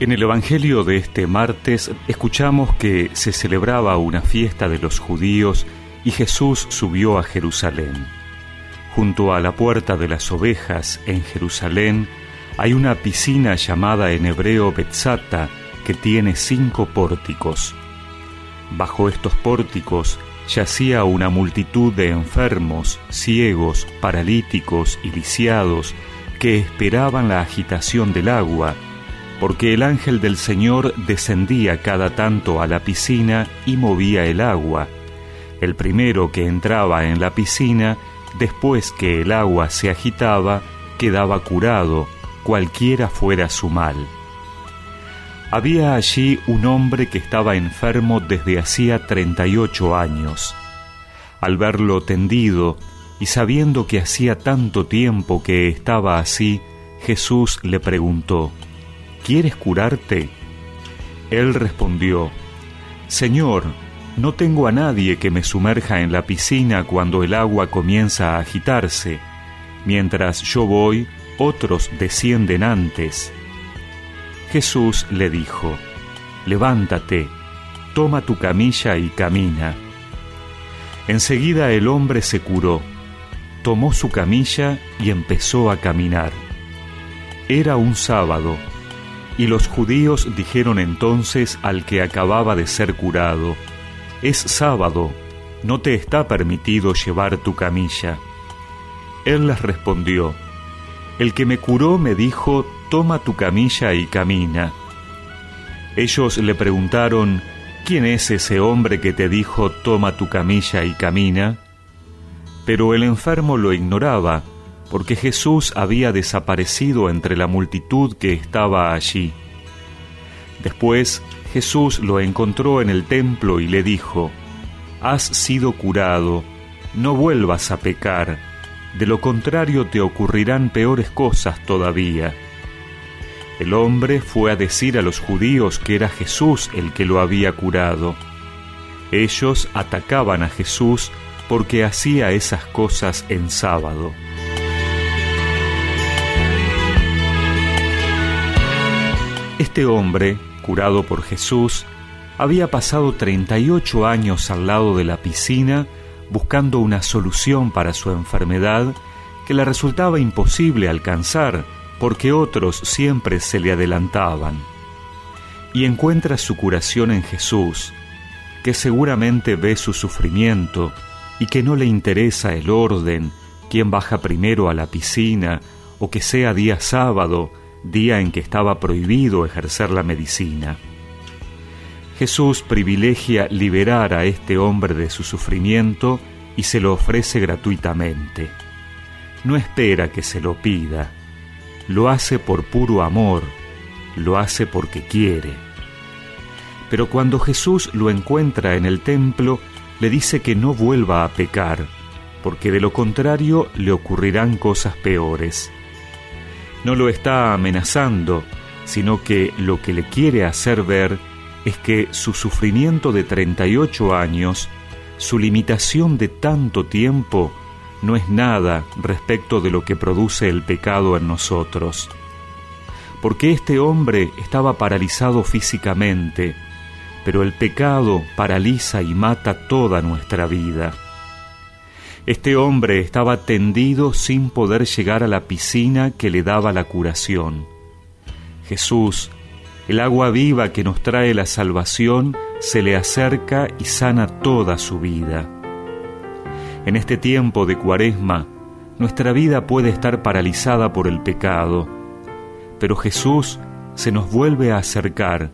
En el Evangelio de este martes escuchamos que se celebraba una fiesta de los judíos y Jesús subió a Jerusalén. Junto a la puerta de las ovejas en Jerusalén hay una piscina llamada en hebreo Betzata que tiene cinco pórticos. Bajo estos pórticos yacía una multitud de enfermos, ciegos, paralíticos y lisiados que esperaban la agitación del agua porque el ángel del Señor descendía cada tanto a la piscina y movía el agua. El primero que entraba en la piscina, después que el agua se agitaba, quedaba curado, cualquiera fuera su mal. Había allí un hombre que estaba enfermo desde hacía treinta y ocho años. Al verlo tendido y sabiendo que hacía tanto tiempo que estaba así, Jesús le preguntó, ¿quieres curarte? Él respondió, Señor, no tengo a nadie que me sumerja en la piscina cuando el agua comienza a agitarse. Mientras yo voy, otros descienden antes. Jesús le dijo, Levántate, toma tu camilla y camina. Enseguida el hombre se curó, tomó su camilla y empezó a caminar. Era un sábado y los judíos dijeron entonces al que acababa de ser curado, Es sábado, no te está permitido llevar tu camilla. Él les respondió, El que me curó me dijo, Toma tu camilla y camina. Ellos le preguntaron, ¿quién es ese hombre que te dijo, Toma tu camilla y camina? Pero el enfermo lo ignoraba, porque Jesús había desaparecido entre la multitud que estaba allí. Después Jesús lo encontró en el templo y le dijo, Has sido curado, no vuelvas a pecar, de lo contrario te ocurrirán peores cosas todavía. El hombre fue a decir a los judíos que era Jesús el que lo había curado. Ellos atacaban a Jesús porque hacía esas cosas en sábado. Este hombre, curado por Jesús, había pasado 38 años al lado de la piscina buscando una solución para su enfermedad que le resultaba imposible alcanzar porque otros siempre se le adelantaban. Y encuentra su curación en Jesús, que seguramente ve su sufrimiento y que no le interesa el orden, quién baja primero a la piscina o que sea día sábado, día en que estaba prohibido ejercer la medicina. Jesús privilegia liberar a este hombre de su sufrimiento y se lo ofrece gratuitamente. No espera que se lo pida, lo hace por puro amor, lo hace porque quiere. Pero cuando Jesús lo encuentra en el templo, le dice que no vuelva a pecar, porque de lo contrario le ocurrirán cosas peores no lo está amenazando, sino que lo que le quiere hacer ver es que su sufrimiento de 38 años, su limitación de tanto tiempo, no es nada respecto de lo que produce el pecado en nosotros. Porque este hombre estaba paralizado físicamente, pero el pecado paraliza y mata toda nuestra vida. Este hombre estaba tendido sin poder llegar a la piscina que le daba la curación. Jesús, el agua viva que nos trae la salvación, se le acerca y sana toda su vida. En este tiempo de cuaresma, nuestra vida puede estar paralizada por el pecado, pero Jesús se nos vuelve a acercar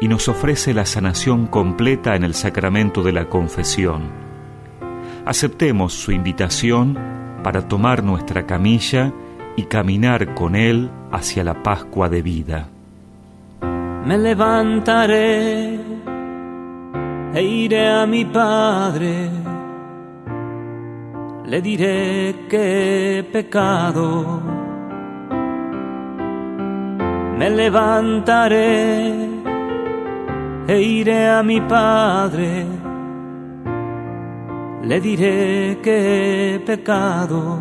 y nos ofrece la sanación completa en el sacramento de la confesión aceptemos su invitación para tomar nuestra camilla y caminar con Él hacia la Pascua de vida. Me levantaré e iré a mi Padre, le diré que he pecado. Me levantaré e iré a mi Padre le diré que he pecado.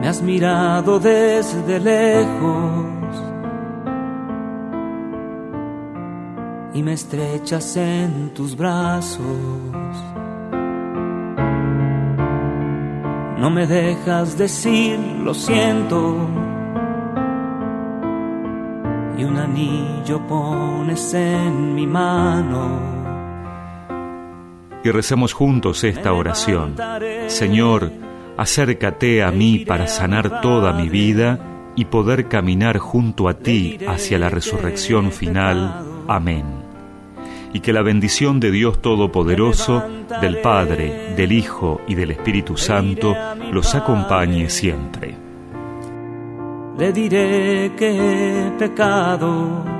Me has mirado desde lejos y me estrechas en tus brazos. No me dejas decir lo siento. Y un anillo pones en mi mano. Y recemos juntos esta oración. Señor, acércate a mí para sanar toda mi vida y poder caminar junto a ti hacia la resurrección final. Amén. Y que la bendición de Dios Todopoderoso, del Padre, del Hijo y del Espíritu Santo los acompañe siempre. Le diré que pecado